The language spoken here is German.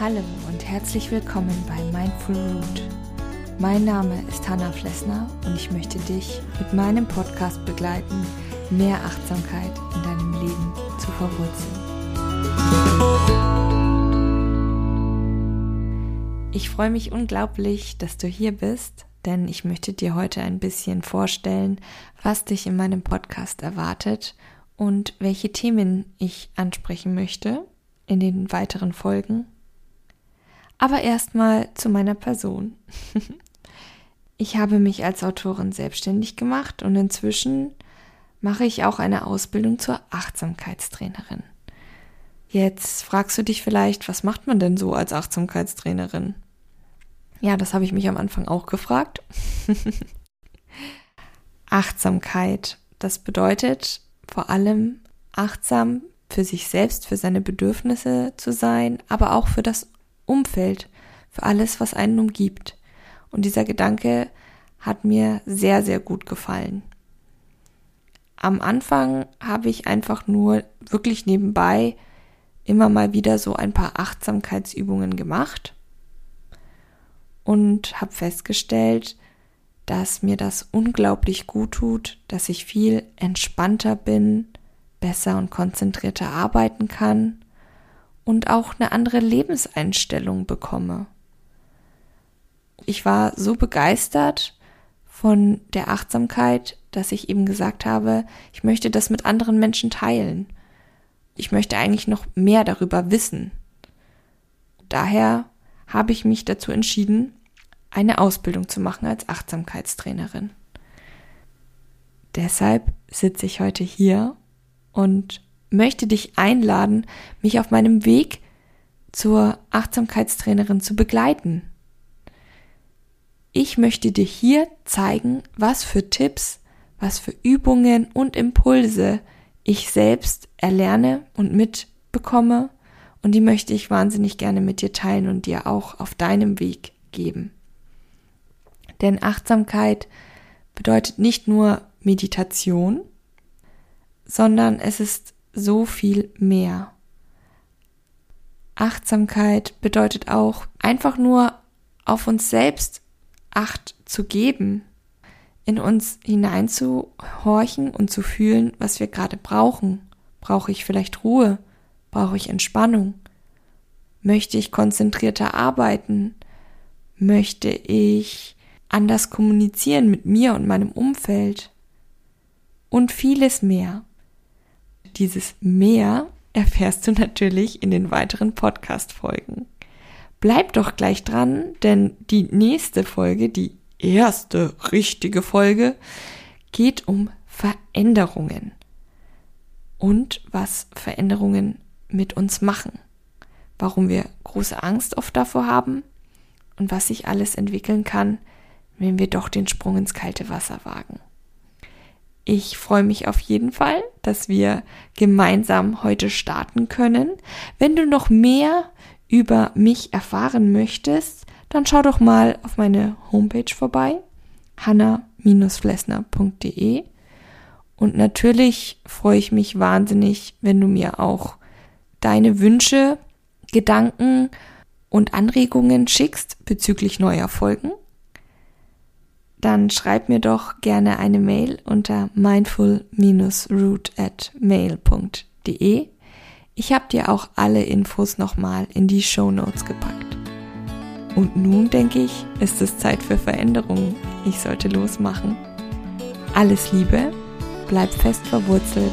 Hallo und herzlich willkommen bei Mindful Root. Mein Name ist Hanna Flessner und ich möchte dich mit meinem Podcast begleiten, mehr Achtsamkeit in deinem Leben zu verwurzeln. Ich freue mich unglaublich, dass du hier bist, denn ich möchte dir heute ein bisschen vorstellen, was dich in meinem Podcast erwartet und welche Themen ich ansprechen möchte in den weiteren Folgen. Aber erstmal zu meiner Person. ich habe mich als Autorin selbstständig gemacht und inzwischen mache ich auch eine Ausbildung zur Achtsamkeitstrainerin. Jetzt fragst du dich vielleicht, was macht man denn so als Achtsamkeitstrainerin? Ja, das habe ich mich am Anfang auch gefragt. Achtsamkeit, das bedeutet vor allem achtsam für sich selbst, für seine Bedürfnisse zu sein, aber auch für das Umfeld, für alles, was einen umgibt. Und dieser Gedanke hat mir sehr, sehr gut gefallen. Am Anfang habe ich einfach nur wirklich nebenbei immer mal wieder so ein paar Achtsamkeitsübungen gemacht und habe festgestellt, dass mir das unglaublich gut tut, dass ich viel entspannter bin, besser und konzentrierter arbeiten kann und auch eine andere Lebenseinstellung bekomme. Ich war so begeistert von der Achtsamkeit, dass ich eben gesagt habe, ich möchte das mit anderen Menschen teilen. Ich möchte eigentlich noch mehr darüber wissen. Daher habe ich mich dazu entschieden, eine Ausbildung zu machen als Achtsamkeitstrainerin. Deshalb sitze ich heute hier und möchte dich einladen, mich auf meinem Weg zur Achtsamkeitstrainerin zu begleiten. Ich möchte dir hier zeigen, was für Tipps, was für Übungen und Impulse ich selbst erlerne und mitbekomme und die möchte ich wahnsinnig gerne mit dir teilen und dir auch auf deinem Weg geben. Denn Achtsamkeit bedeutet nicht nur Meditation, sondern es ist so viel mehr. Achtsamkeit bedeutet auch einfach nur auf uns selbst Acht zu geben, in uns hineinzuhorchen und zu fühlen, was wir gerade brauchen. Brauche ich vielleicht Ruhe? Brauche ich Entspannung? Möchte ich konzentrierter arbeiten? Möchte ich anders kommunizieren mit mir und meinem Umfeld? Und vieles mehr. Dieses mehr erfährst du natürlich in den weiteren Podcast-Folgen. Bleib doch gleich dran, denn die nächste Folge, die erste richtige Folge, geht um Veränderungen und was Veränderungen mit uns machen, warum wir große Angst oft davor haben und was sich alles entwickeln kann, wenn wir doch den Sprung ins kalte Wasser wagen. Ich freue mich auf jeden Fall, dass wir gemeinsam heute starten können. Wenn du noch mehr über mich erfahren möchtest, dann schau doch mal auf meine Homepage vorbei, hanna-flessner.de. Und natürlich freue ich mich wahnsinnig, wenn du mir auch deine Wünsche, Gedanken und Anregungen schickst bezüglich neuer Folgen dann schreib mir doch gerne eine Mail unter mindful-root at mail.de. Ich habe dir auch alle Infos nochmal in die Show Notes gepackt. Und nun denke ich, ist es Zeit für Veränderungen. Ich sollte losmachen. Alles Liebe, bleib fest verwurzelt.